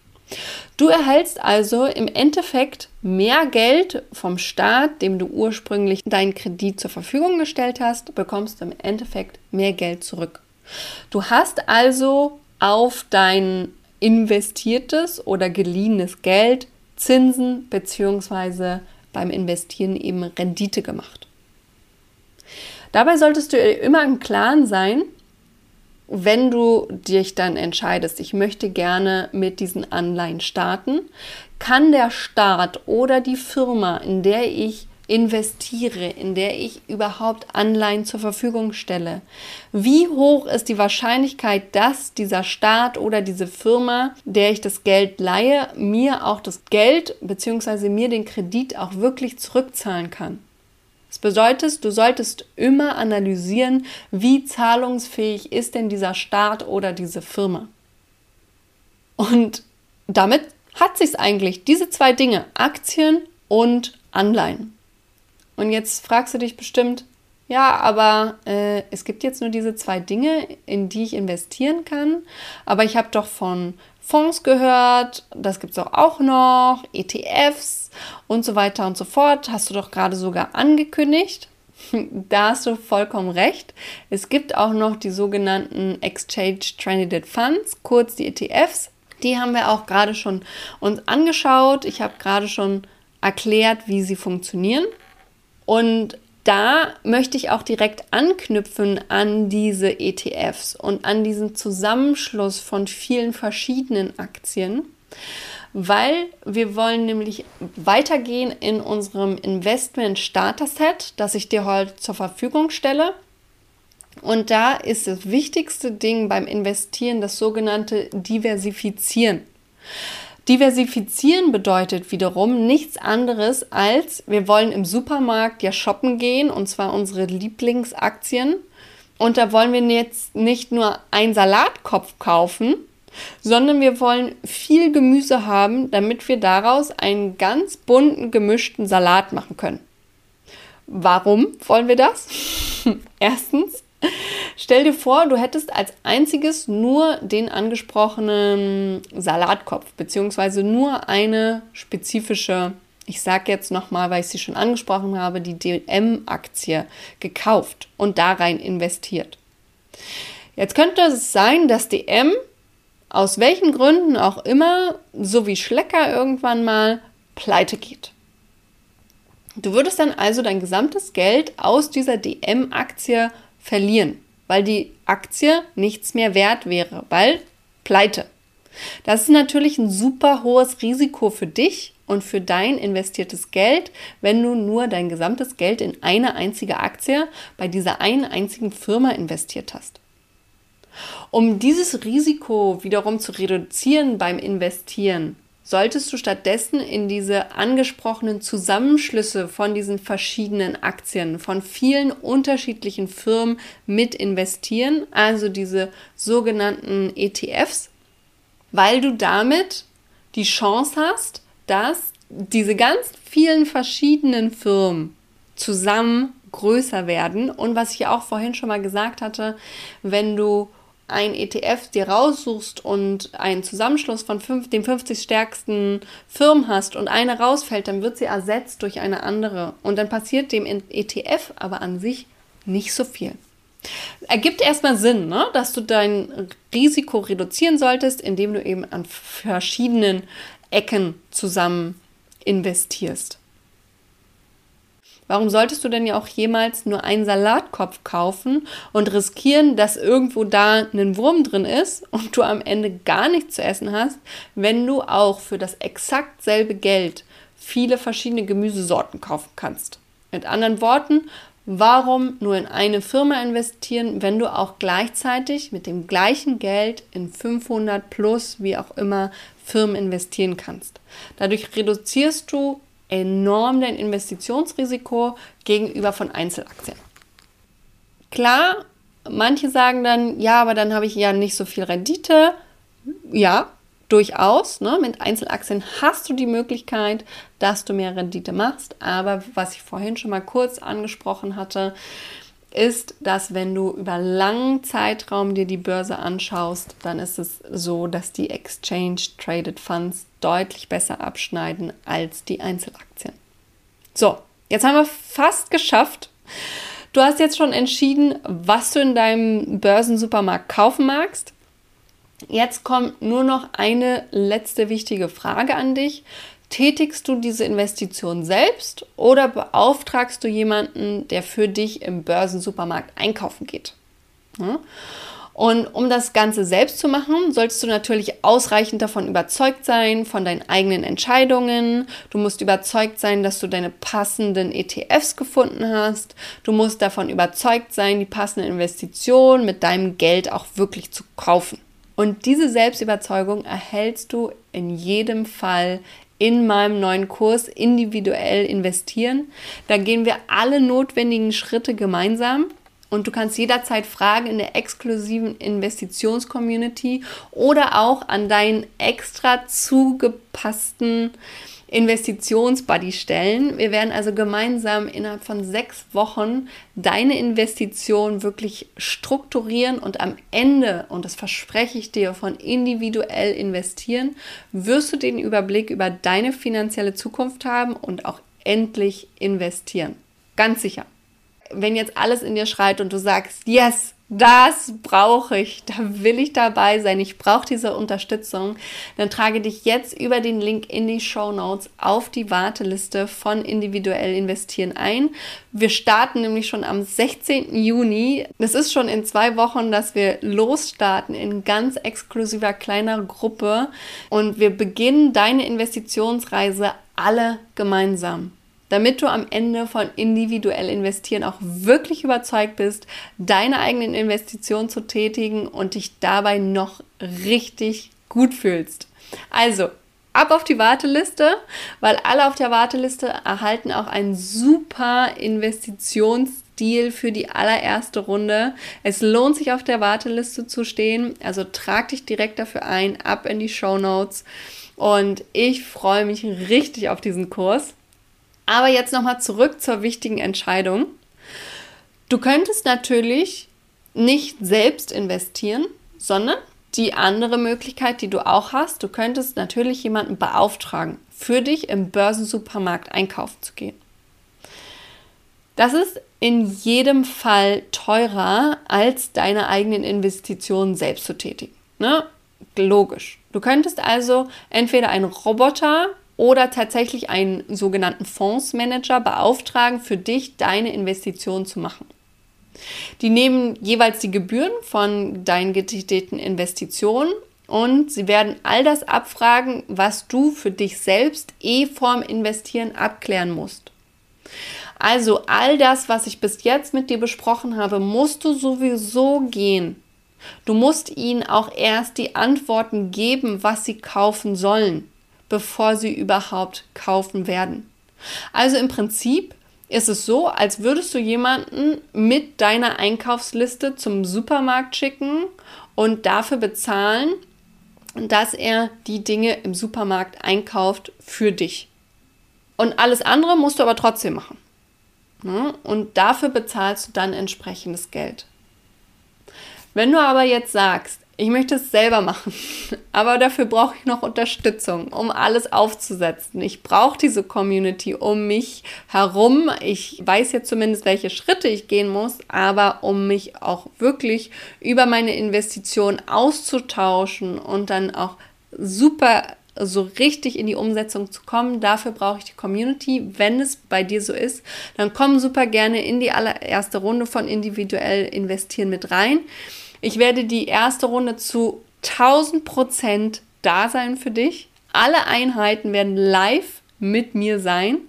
Du erhältst also im Endeffekt mehr Geld vom Staat, dem du ursprünglich deinen Kredit zur Verfügung gestellt hast, bekommst du im Endeffekt mehr Geld zurück. Du hast also auf dein investiertes oder geliehenes Geld Zinsen bzw. beim Investieren eben Rendite gemacht. Dabei solltest du immer im Klaren sein, wenn du dich dann entscheidest, ich möchte gerne mit diesen Anleihen starten, kann der Staat oder die Firma, in der ich investiere, in der ich überhaupt Anleihen zur Verfügung stelle. Wie hoch ist die Wahrscheinlichkeit, dass dieser Staat oder diese Firma, der ich das Geld leihe, mir auch das Geld bzw. mir den Kredit auch wirklich zurückzahlen kann? Das bedeutet, du solltest immer analysieren, wie zahlungsfähig ist denn dieser Staat oder diese Firma. Und damit hat sich eigentlich diese zwei Dinge, Aktien und Anleihen. Und jetzt fragst du dich bestimmt, ja, aber äh, es gibt jetzt nur diese zwei Dinge, in die ich investieren kann. Aber ich habe doch von Fonds gehört, das gibt es auch noch, ETFs und so weiter und so fort. Hast du doch gerade sogar angekündigt. Da hast du vollkommen recht. Es gibt auch noch die sogenannten Exchange Traded Funds, kurz die ETFs. Die haben wir auch gerade schon uns angeschaut. Ich habe gerade schon erklärt, wie sie funktionieren. Und da möchte ich auch direkt anknüpfen an diese ETFs und an diesen Zusammenschluss von vielen verschiedenen Aktien, weil wir wollen nämlich weitergehen in unserem Investment Starter Set, das ich dir heute zur Verfügung stelle. Und da ist das wichtigste Ding beim Investieren das sogenannte Diversifizieren. Diversifizieren bedeutet wiederum nichts anderes als, wir wollen im Supermarkt ja shoppen gehen und zwar unsere Lieblingsaktien. Und da wollen wir jetzt nicht nur einen Salatkopf kaufen, sondern wir wollen viel Gemüse haben, damit wir daraus einen ganz bunten, gemischten Salat machen können. Warum wollen wir das? Erstens, Stell dir vor, du hättest als einziges nur den angesprochenen Salatkopf, beziehungsweise nur eine spezifische, ich sage jetzt nochmal, weil ich sie schon angesprochen habe, die DM-Aktie gekauft und da rein investiert. Jetzt könnte es sein, dass DM aus welchen Gründen auch immer, so wie Schlecker irgendwann mal, pleite geht. Du würdest dann also dein gesamtes Geld aus dieser DM-Aktie verlieren, weil die Aktie nichts mehr wert wäre, weil pleite. Das ist natürlich ein super hohes Risiko für dich und für dein investiertes Geld, wenn du nur dein gesamtes Geld in eine einzige Aktie bei dieser einen einzigen Firma investiert hast. Um dieses Risiko wiederum zu reduzieren beim Investieren, solltest du stattdessen in diese angesprochenen Zusammenschlüsse von diesen verschiedenen Aktien, von vielen unterschiedlichen Firmen mit investieren, also diese sogenannten ETFs, weil du damit die Chance hast, dass diese ganz vielen verschiedenen Firmen zusammen größer werden. Und was ich auch vorhin schon mal gesagt hatte, wenn du ein ETF dir raussuchst und einen Zusammenschluss von fünf, den 50 stärksten Firmen hast und eine rausfällt, dann wird sie ersetzt durch eine andere. Und dann passiert dem ETF aber an sich nicht so viel. Ergibt erstmal Sinn, ne? dass du dein Risiko reduzieren solltest, indem du eben an verschiedenen Ecken zusammen investierst. Warum solltest du denn ja auch jemals nur einen Salatkopf kaufen und riskieren, dass irgendwo da ein Wurm drin ist und du am Ende gar nichts zu essen hast, wenn du auch für das exakt selbe Geld viele verschiedene Gemüsesorten kaufen kannst? Mit anderen Worten, warum nur in eine Firma investieren, wenn du auch gleichzeitig mit dem gleichen Geld in 500 plus, wie auch immer, Firmen investieren kannst. Dadurch reduzierst du enorm dein Investitionsrisiko gegenüber von Einzelaktien. Klar, manche sagen dann, ja, aber dann habe ich ja nicht so viel Rendite. Ja, durchaus. Ne? Mit Einzelaktien hast du die Möglichkeit, dass du mehr Rendite machst. Aber was ich vorhin schon mal kurz angesprochen hatte, ist, dass wenn du über langen Zeitraum dir die Börse anschaust, dann ist es so, dass die Exchange Traded Funds deutlich besser abschneiden als die Einzelaktien. So, jetzt haben wir fast geschafft. Du hast jetzt schon entschieden, was du in deinem Börsensupermarkt kaufen magst. Jetzt kommt nur noch eine letzte wichtige Frage an dich. Tätigst du diese Investition selbst oder beauftragst du jemanden, der für dich im Börsensupermarkt einkaufen geht? Und um das Ganze selbst zu machen, solltest du natürlich ausreichend davon überzeugt sein, von deinen eigenen Entscheidungen. Du musst überzeugt sein, dass du deine passenden ETFs gefunden hast. Du musst davon überzeugt sein, die passende Investition mit deinem Geld auch wirklich zu kaufen. Und diese Selbstüberzeugung erhältst du in jedem Fall in meinem neuen Kurs individuell investieren. Da gehen wir alle notwendigen Schritte gemeinsam. Und du kannst jederzeit Fragen in der exklusiven Investitionscommunity oder auch an deinen extra zugepassten Investitionsbuddy stellen. Wir werden also gemeinsam innerhalb von sechs Wochen deine Investition wirklich strukturieren und am Ende, und das verspreche ich dir, von individuell investieren, wirst du den Überblick über deine finanzielle Zukunft haben und auch endlich investieren. Ganz sicher. Wenn jetzt alles in dir schreit und du sagst, yes, das brauche ich, da will ich dabei sein, ich brauche diese Unterstützung, dann trage dich jetzt über den Link in die Show Notes auf die Warteliste von individuell investieren ein. Wir starten nämlich schon am 16. Juni. Es ist schon in zwei Wochen, dass wir losstarten in ganz exklusiver kleiner Gruppe und wir beginnen deine Investitionsreise alle gemeinsam damit du am Ende von individuell investieren auch wirklich überzeugt bist, deine eigenen Investitionen zu tätigen und dich dabei noch richtig gut fühlst. Also, ab auf die Warteliste, weil alle auf der Warteliste erhalten auch einen super Investitionsdeal für die allererste Runde. Es lohnt sich auf der Warteliste zu stehen, also trag dich direkt dafür ein, ab in die Show Notes und ich freue mich richtig auf diesen Kurs. Aber jetzt nochmal zurück zur wichtigen Entscheidung. Du könntest natürlich nicht selbst investieren, sondern die andere Möglichkeit, die du auch hast, du könntest natürlich jemanden beauftragen, für dich im Börsensupermarkt einkaufen zu gehen. Das ist in jedem Fall teurer, als deine eigenen Investitionen selbst zu tätigen. Ne? Logisch. Du könntest also entweder einen Roboter oder tatsächlich einen sogenannten Fondsmanager beauftragen, für dich deine Investition zu machen. Die nehmen jeweils die Gebühren von deinen getätigten Investitionen und sie werden all das abfragen, was du für dich selbst eh vorm Investieren abklären musst. Also all das, was ich bis jetzt mit dir besprochen habe, musst du sowieso gehen. Du musst ihnen auch erst die Antworten geben, was sie kaufen sollen bevor sie überhaupt kaufen werden. Also im Prinzip ist es so, als würdest du jemanden mit deiner Einkaufsliste zum Supermarkt schicken und dafür bezahlen, dass er die Dinge im Supermarkt einkauft für dich. Und alles andere musst du aber trotzdem machen. Ne? Und dafür bezahlst du dann entsprechendes Geld. Wenn du aber jetzt sagst, ich möchte es selber machen, aber dafür brauche ich noch Unterstützung, um alles aufzusetzen. Ich brauche diese Community um mich herum. Ich weiß jetzt zumindest, welche Schritte ich gehen muss, aber um mich auch wirklich über meine Investition auszutauschen und dann auch super so richtig in die Umsetzung zu kommen. Dafür brauche ich die Community. Wenn es bei dir so ist, dann komm super gerne in die allererste Runde von individuell investieren mit rein. Ich werde die erste Runde zu 1000 Prozent da sein für dich. Alle Einheiten werden live mit mir sein.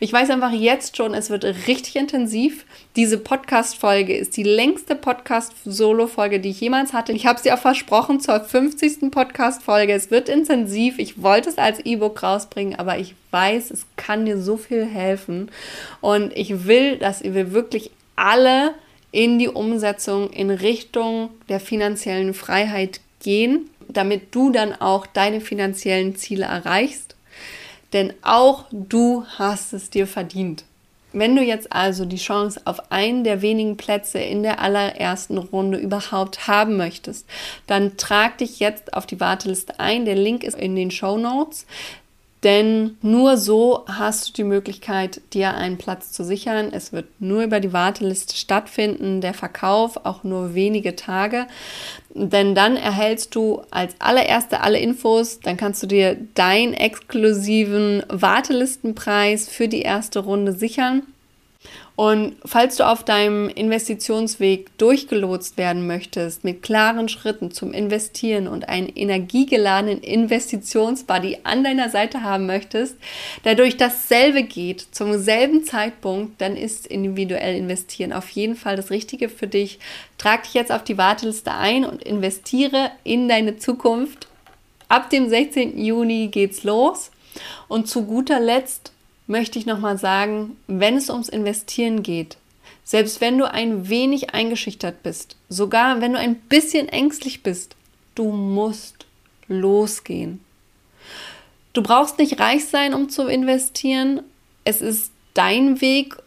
Ich weiß einfach jetzt schon, es wird richtig intensiv. Diese Podcast-Folge ist die längste Podcast-Solo-Folge, die ich jemals hatte. Ich habe sie auch versprochen zur 50. Podcast-Folge. Es wird intensiv. Ich wollte es als E-Book rausbringen, aber ich weiß, es kann dir so viel helfen. Und ich will, dass ihr wirklich alle in die Umsetzung in Richtung der finanziellen Freiheit gehen, damit du dann auch deine finanziellen Ziele erreichst. Denn auch du hast es dir verdient. Wenn du jetzt also die Chance auf einen der wenigen Plätze in der allerersten Runde überhaupt haben möchtest, dann trag dich jetzt auf die Warteliste ein. Der Link ist in den Show Notes. Denn nur so hast du die Möglichkeit, dir einen Platz zu sichern. Es wird nur über die Warteliste stattfinden, der Verkauf auch nur wenige Tage. Denn dann erhältst du als allererste alle Infos, dann kannst du dir deinen exklusiven Wartelistenpreis für die erste Runde sichern. Und falls du auf deinem Investitionsweg durchgelotst werden möchtest mit klaren Schritten zum Investieren und einen energiegeladenen Investitionsbuddy an deiner Seite haben möchtest, der durch dasselbe geht zum selben Zeitpunkt, dann ist individuell investieren auf jeden Fall das Richtige für dich. Trag dich jetzt auf die Warteliste ein und investiere in deine Zukunft. Ab dem 16. Juni geht's los. Und zu guter Letzt möchte ich nochmal sagen, wenn es ums Investieren geht, selbst wenn du ein wenig eingeschüchtert bist, sogar wenn du ein bisschen ängstlich bist, du musst losgehen. Du brauchst nicht reich sein, um zu investieren. Es ist dein Weg,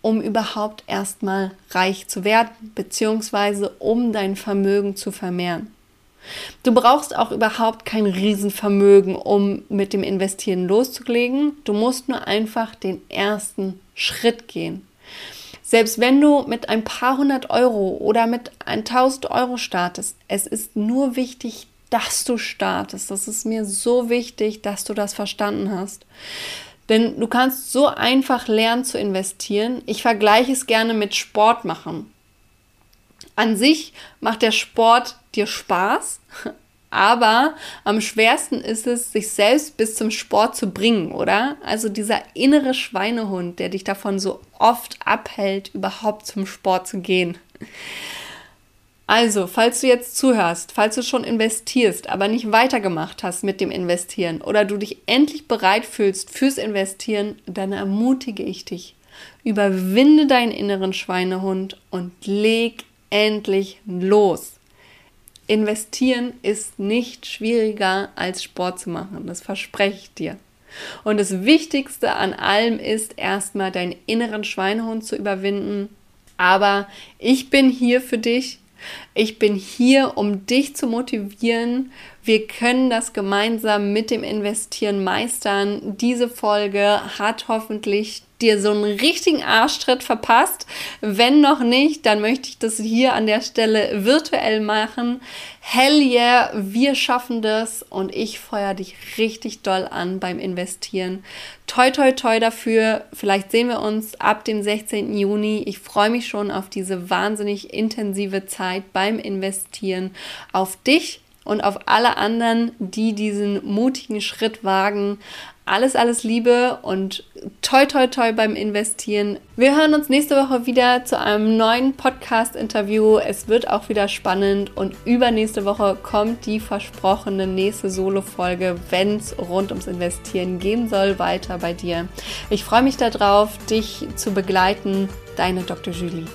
um überhaupt erstmal reich zu werden, beziehungsweise um dein Vermögen zu vermehren. Du brauchst auch überhaupt kein Riesenvermögen, um mit dem Investieren loszulegen. Du musst nur einfach den ersten Schritt gehen. Selbst wenn du mit ein paar hundert Euro oder mit ein tausend Euro startest, es ist nur wichtig, dass du startest. Das ist mir so wichtig, dass du das verstanden hast. Denn du kannst so einfach lernen zu investieren. Ich vergleiche es gerne mit Sport machen. An sich macht der Sport dir Spaß, aber am schwersten ist es, sich selbst bis zum Sport zu bringen, oder? Also dieser innere Schweinehund, der dich davon so oft abhält, überhaupt zum Sport zu gehen. Also, falls du jetzt zuhörst, falls du schon investierst, aber nicht weitergemacht hast mit dem Investieren oder du dich endlich bereit fühlst fürs Investieren, dann ermutige ich dich. Überwinde deinen inneren Schweinehund und leg endlich los. Investieren ist nicht schwieriger als Sport zu machen, das verspreche ich dir. Und das Wichtigste an allem ist erstmal deinen inneren Schweinehund zu überwinden. Aber ich bin hier für dich. Ich bin hier, um dich zu motivieren. Wir können das gemeinsam mit dem Investieren meistern. Diese Folge hat hoffentlich dir so einen richtigen Arschtritt verpasst. Wenn noch nicht, dann möchte ich das hier an der Stelle virtuell machen. Hell yeah, wir schaffen das und ich feuer dich richtig doll an beim Investieren. Toi, toi, toi dafür. Vielleicht sehen wir uns ab dem 16. Juni. Ich freue mich schon auf diese wahnsinnig intensive Zeit beim Investieren, auf dich und auf alle anderen, die diesen mutigen Schritt wagen, alles, alles Liebe und toi, toi, toi beim Investieren. Wir hören uns nächste Woche wieder zu einem neuen Podcast-Interview. Es wird auch wieder spannend und übernächste Woche kommt die versprochene nächste Solo-Folge, wenn es rund ums Investieren gehen soll, weiter bei dir. Ich freue mich darauf, dich zu begleiten. Deine Dr. Julie.